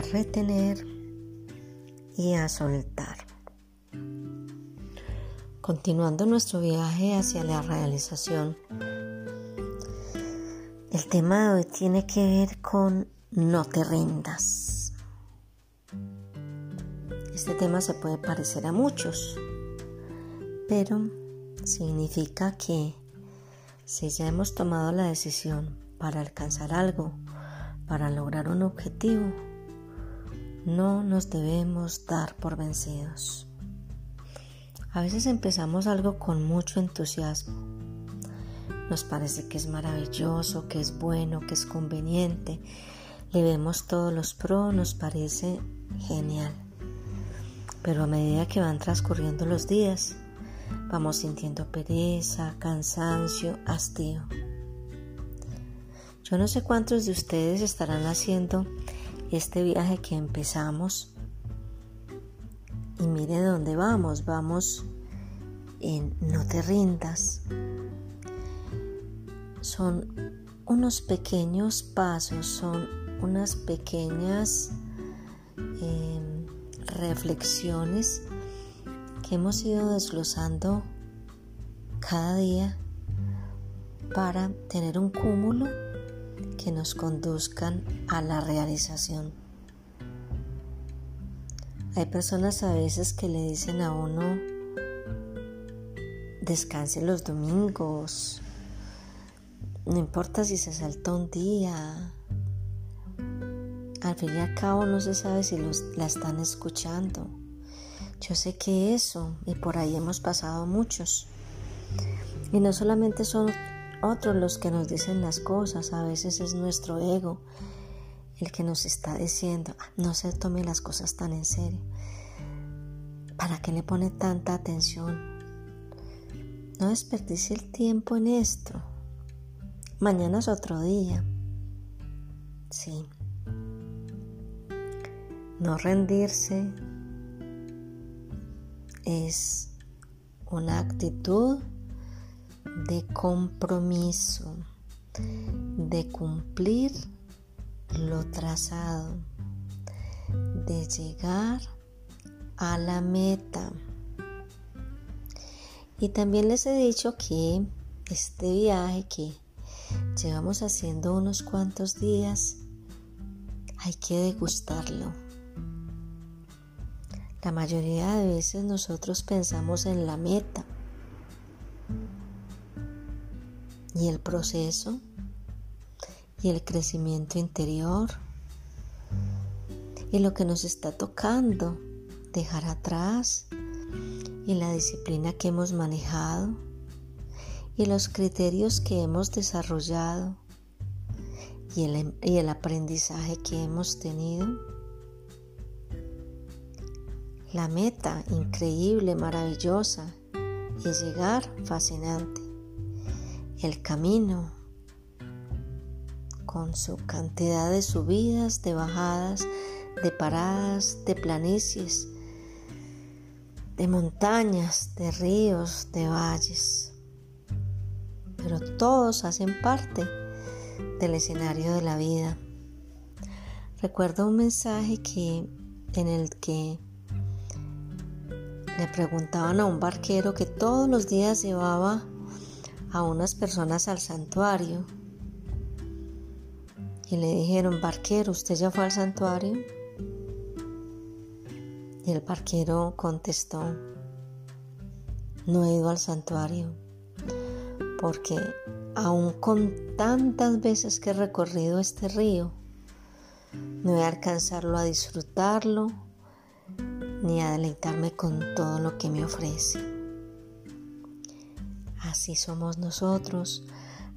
retener y a soltar. Continuando nuestro viaje hacia la realización, el tema de hoy tiene que ver con no te rindas. Este tema se puede parecer a muchos, pero significa que si ya hemos tomado la decisión para alcanzar algo, para lograr un objetivo, no nos debemos dar por vencidos. A veces empezamos algo con mucho entusiasmo. Nos parece que es maravilloso, que es bueno, que es conveniente. Le vemos todos los pros, nos parece genial. Pero a medida que van transcurriendo los días, Vamos sintiendo pereza, cansancio, hastío. Yo no sé cuántos de ustedes estarán haciendo este viaje que empezamos. Y mire dónde vamos. Vamos en No te rindas. Son unos pequeños pasos, son unas pequeñas em, reflexiones que hemos ido desglosando cada día para tener un cúmulo que nos conduzcan a la realización. Hay personas a veces que le dicen a uno, descanse los domingos, no importa si se salta un día, al fin y al cabo no se sabe si los, la están escuchando. Yo sé que eso, y por ahí hemos pasado muchos. Y no solamente son otros los que nos dicen las cosas, a veces es nuestro ego el que nos está diciendo, ah, no se tome las cosas tan en serio. ¿Para qué le pone tanta atención? No desperdicie el tiempo en esto. Mañana es otro día. Sí. No rendirse, es una actitud de compromiso, de cumplir lo trazado, de llegar a la meta. Y también les he dicho que este viaje que llevamos haciendo unos cuantos días, hay que degustarlo la mayoría de veces nosotros pensamos en la meta y el proceso y el crecimiento interior y lo que nos está tocando dejar atrás y la disciplina que hemos manejado y los criterios que hemos desarrollado y el, y el aprendizaje que hemos tenido la meta increíble, maravillosa y llegar fascinante. El camino con su cantidad de subidas, de bajadas, de paradas, de planicies, de montañas, de ríos, de valles. Pero todos hacen parte del escenario de la vida. Recuerdo un mensaje que en el que le preguntaban a un barquero que todos los días llevaba a unas personas al santuario. Y le dijeron, barquero, ¿usted ya fue al santuario? Y el barquero contestó, no he ido al santuario, porque aún con tantas veces que he recorrido este río, no voy a alcanzarlo a disfrutarlo ni a deleitarme con todo lo que me ofrece. Así somos nosotros.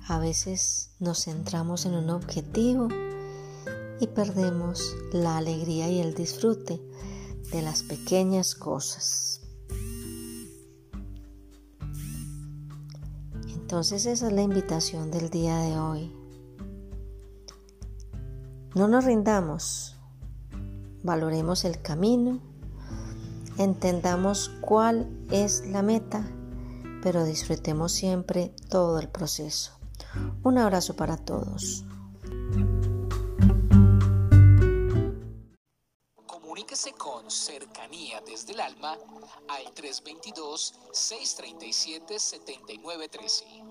A veces nos centramos en un objetivo y perdemos la alegría y el disfrute de las pequeñas cosas. Entonces esa es la invitación del día de hoy. No nos rindamos, valoremos el camino, entendamos cuál es la meta, pero disfrutemos siempre todo el proceso. Un abrazo para todos. Comuníquese con cercanía desde el alma al 322-637-7913.